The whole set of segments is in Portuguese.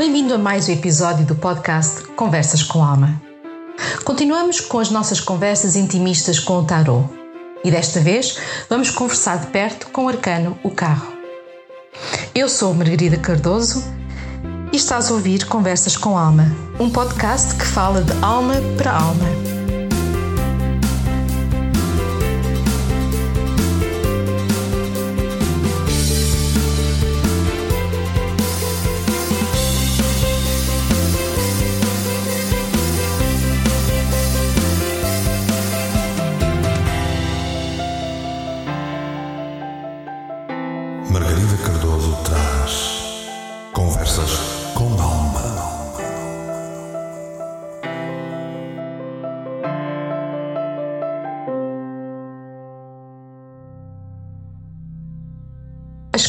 Bem-vindo a mais um episódio do podcast Conversas com Alma. Continuamos com as nossas conversas intimistas com o Tarot e desta vez vamos conversar de perto com o arcano O Carro. Eu sou Margarida Cardoso e estás a ouvir Conversas com Alma, um podcast que fala de alma para alma.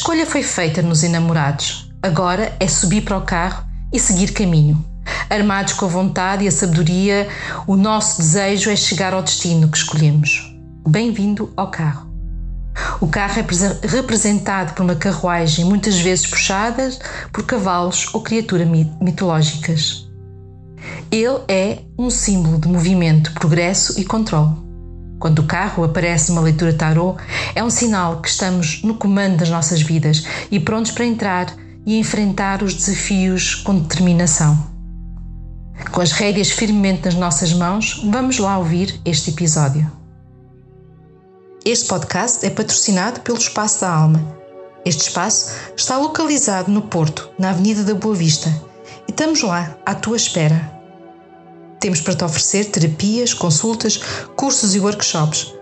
Escolha foi feita nos enamorados. Agora é subir para o carro e seguir caminho. Armados com a vontade e a sabedoria, o nosso desejo é chegar ao destino que escolhemos. Bem-vindo ao carro. O carro é representado por uma carruagem, muitas vezes puxada por cavalos ou criaturas mitológicas. Ele é um símbolo de movimento, progresso e controle. Quando o carro aparece numa leitura tarot, é um sinal que estamos no comando das nossas vidas e prontos para entrar e enfrentar os desafios com determinação. Com as rédeas firmemente nas nossas mãos, vamos lá ouvir este episódio. Este podcast é patrocinado pelo Espaço da Alma. Este espaço está localizado no Porto, na Avenida da Boa Vista, e estamos lá à tua espera. Temos para te oferecer terapias, consultas, cursos e workshops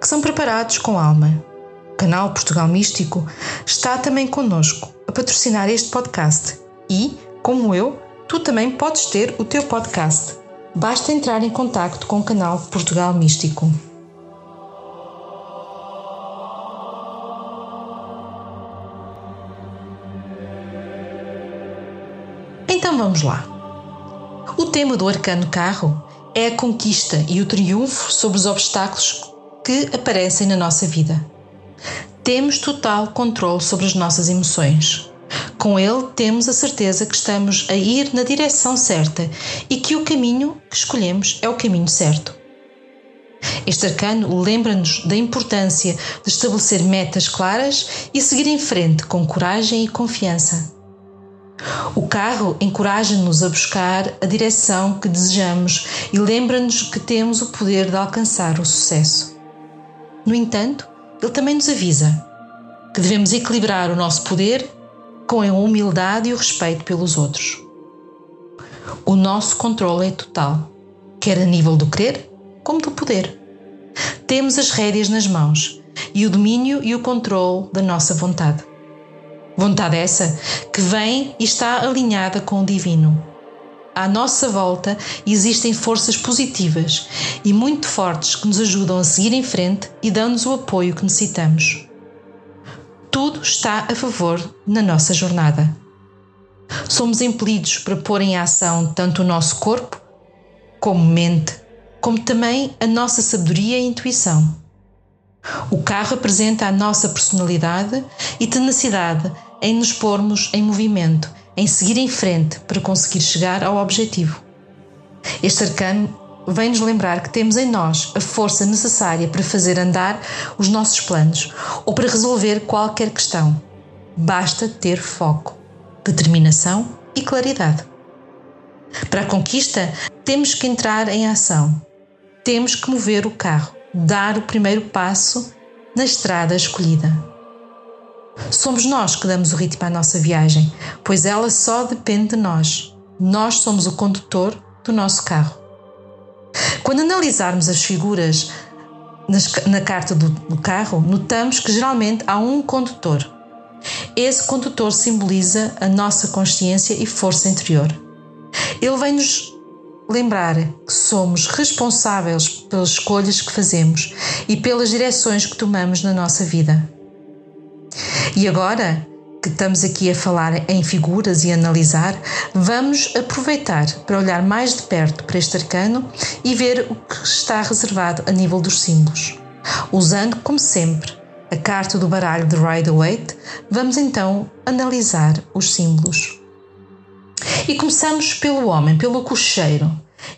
que são preparados com alma. O canal Portugal Místico está também connosco a patrocinar este podcast e, como eu, tu também podes ter o teu podcast. Basta entrar em contato com o canal Portugal Místico. Então vamos lá. O tema do arcano carro é a conquista e o triunfo sobre os obstáculos que aparecem na nossa vida. Temos total controle sobre as nossas emoções. Com ele, temos a certeza que estamos a ir na direção certa e que o caminho que escolhemos é o caminho certo. Este arcano lembra-nos da importância de estabelecer metas claras e seguir em frente com coragem e confiança. O carro encoraja-nos a buscar a direção que desejamos e lembra-nos que temos o poder de alcançar o sucesso. No entanto, ele também nos avisa que devemos equilibrar o nosso poder com a humildade e o respeito pelos outros. O nosso controle é total, quer a nível do querer como do poder. Temos as rédeas nas mãos e o domínio e o controle da nossa vontade. Vontade essa que vem e está alinhada com o divino. À nossa volta existem forças positivas e muito fortes que nos ajudam a seguir em frente e dão-nos o apoio que necessitamos. Tudo está a favor na nossa jornada. Somos impelidos para pôr em ação tanto o nosso corpo, como mente, como também a nossa sabedoria e intuição. O carro apresenta a nossa personalidade e tenacidade em nos pormos em movimento, em seguir em frente para conseguir chegar ao objetivo. Este arcano vem nos lembrar que temos em nós a força necessária para fazer andar os nossos planos ou para resolver qualquer questão. Basta ter foco, determinação e claridade. Para a conquista, temos que entrar em ação. Temos que mover o carro, dar o primeiro passo na estrada escolhida. Somos nós que damos o ritmo à nossa viagem, pois ela só depende de nós. Nós somos o condutor do nosso carro. Quando analisarmos as figuras na carta do, do carro, notamos que geralmente há um condutor. Esse condutor simboliza a nossa consciência e força interior. Ele vem-nos lembrar que somos responsáveis pelas escolhas que fazemos e pelas direções que tomamos na nossa vida. E agora que estamos aqui a falar em figuras e analisar, vamos aproveitar para olhar mais de perto para este arcano e ver o que está reservado a nível dos símbolos. Usando, como sempre, a carta do baralho de Rider-Waite, vamos então analisar os símbolos. E começamos pelo homem, pelo cocheiro.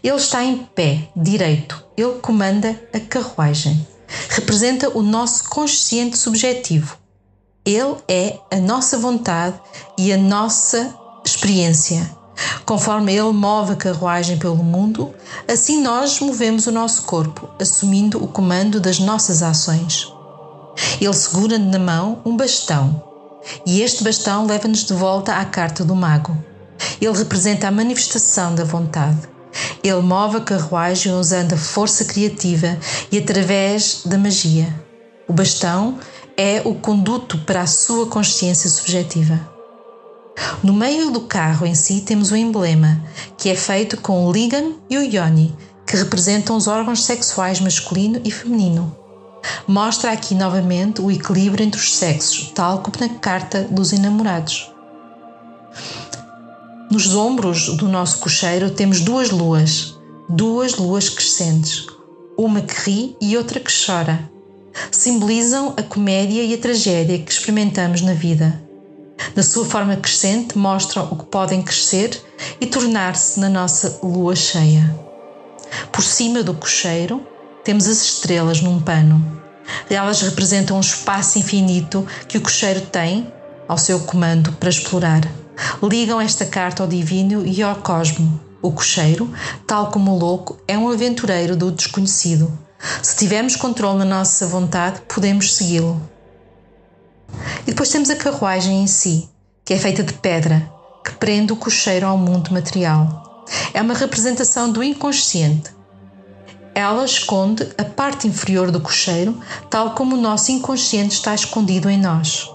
Ele está em pé, direito. Ele comanda a carruagem. Representa o nosso consciente subjetivo. Ele é a nossa vontade e a nossa experiência. Conforme Ele move a carruagem pelo mundo, assim nós movemos o nosso corpo, assumindo o comando das nossas ações. Ele segura na mão um bastão e este bastão leva-nos de volta à carta do mago. Ele representa a manifestação da vontade. Ele move a carruagem usando a força criativa e através da magia. O bastão é o conduto para a sua consciência subjetiva. No meio do carro em si temos o emblema, que é feito com o Ligan e o Yoni, que representam os órgãos sexuais masculino e feminino. Mostra aqui novamente o equilíbrio entre os sexos, tal como na carta dos enamorados. Nos ombros do nosso cocheiro temos duas luas, duas luas crescentes, uma que ri e outra que chora. Simbolizam a comédia e a tragédia que experimentamos na vida. Na sua forma crescente, mostram o que podem crescer e tornar-se na nossa lua cheia. Por cima do cocheiro, temos as estrelas num pano. Elas representam um espaço infinito que o cocheiro tem ao seu comando para explorar. Ligam esta carta ao divino e ao cosmo. O cocheiro, tal como o louco, é um aventureiro do desconhecido. Se tivermos controle na nossa vontade, podemos segui-lo. E depois temos a carruagem em si, que é feita de pedra, que prende o cocheiro ao mundo material. É uma representação do inconsciente. Ela esconde a parte inferior do cocheiro, tal como o nosso inconsciente está escondido em nós.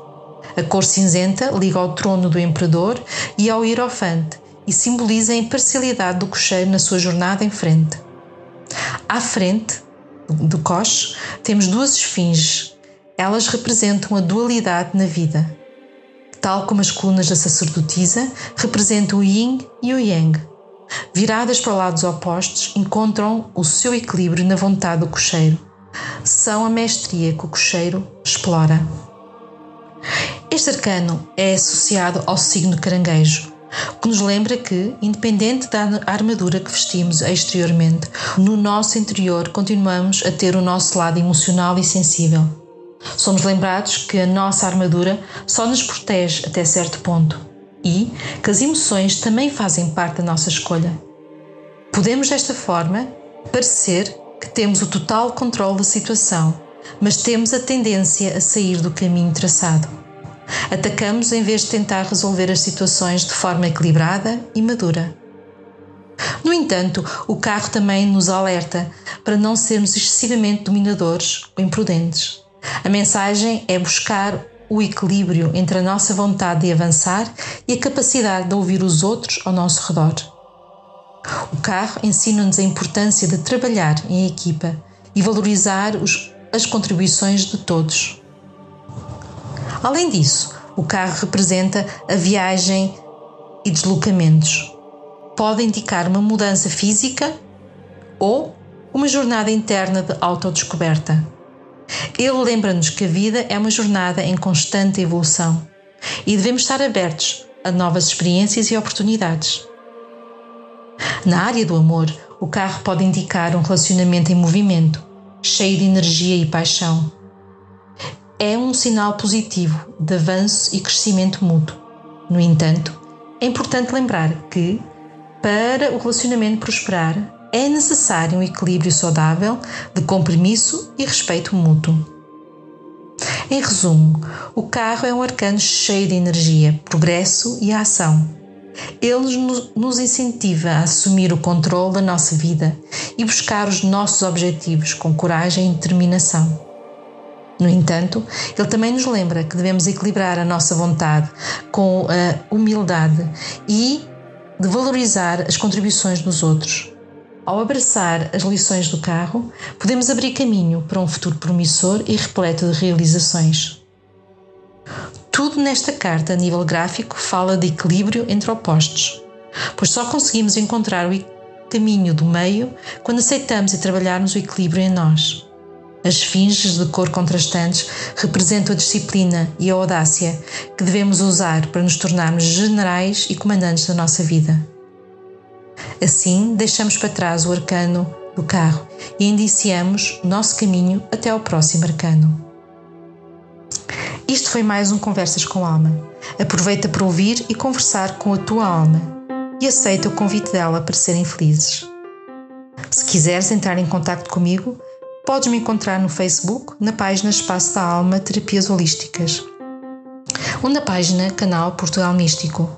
A cor cinzenta liga ao trono do imperador e ao hierofante e simboliza a imparcialidade do cocheiro na sua jornada em frente. À frente do coche temos duas esfinges elas representam a dualidade na vida. Tal como as colunas da sacerdotisa representam o yin e o yang. Viradas para lados opostos, encontram o seu equilíbrio na vontade do cocheiro. São a mestria que o cocheiro explora. Este arcano é associado ao signo caranguejo, o que nos lembra que, independente da armadura que vestimos exteriormente, no nosso interior continuamos a ter o nosso lado emocional e sensível. Somos lembrados que a nossa armadura só nos protege até certo ponto e que as emoções também fazem parte da nossa escolha. Podemos, desta forma, parecer que temos o total controle da situação, mas temos a tendência a sair do caminho traçado. Atacamos em vez de tentar resolver as situações de forma equilibrada e madura. No entanto, o carro também nos alerta para não sermos excessivamente dominadores ou imprudentes. A mensagem é buscar o equilíbrio entre a nossa vontade de avançar e a capacidade de ouvir os outros ao nosso redor. O carro ensina-nos a importância de trabalhar em equipa e valorizar os, as contribuições de todos. Além disso, o carro representa a viagem e deslocamentos. Pode indicar uma mudança física ou uma jornada interna de autodescoberta. Ele lembra-nos que a vida é uma jornada em constante evolução e devemos estar abertos a novas experiências e oportunidades. Na área do amor, o carro pode indicar um relacionamento em movimento, cheio de energia e paixão. É um sinal positivo de avanço e crescimento mútuo. No entanto, é importante lembrar que, para o relacionamento prosperar, é necessário um equilíbrio saudável de compromisso e respeito mútuo. Em resumo, o carro é um arcano cheio de energia, progresso e ação. Ele nos incentiva a assumir o controle da nossa vida e buscar os nossos objetivos com coragem e determinação. No entanto, ele também nos lembra que devemos equilibrar a nossa vontade com a humildade e de valorizar as contribuições dos outros. Ao abraçar as lições do carro, podemos abrir caminho para um futuro promissor e repleto de realizações. Tudo nesta carta, a nível gráfico, fala de equilíbrio entre opostos, pois só conseguimos encontrar o caminho do meio quando aceitamos e trabalharmos o equilíbrio em nós. As esfinges de cor contrastantes representam a disciplina e a audácia que devemos usar para nos tornarmos generais e comandantes da nossa vida. Assim, deixamos para trás o arcano do carro e indiciamos nosso caminho até ao próximo arcano. Isto foi mais um Conversas com Alma. Aproveita para ouvir e conversar com a tua alma e aceita o convite dela para serem felizes. Se quiseres entrar em contato comigo, podes me encontrar no Facebook, na página Espaço da Alma Terapias Holísticas ou na página Canal Portugal Místico.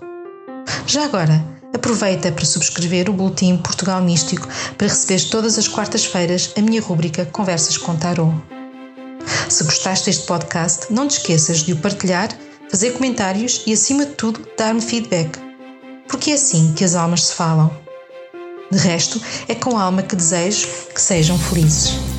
Já agora, aproveita para subscrever o Boletim Portugal Místico para receber todas as quartas-feiras a minha rúbrica Conversas com Tarot. Se gostaste deste podcast, não te esqueças de o partilhar, fazer comentários e, acima de tudo, dar-me feedback. Porque é assim que as almas se falam. De resto, é com a alma que desejo que sejam felizes.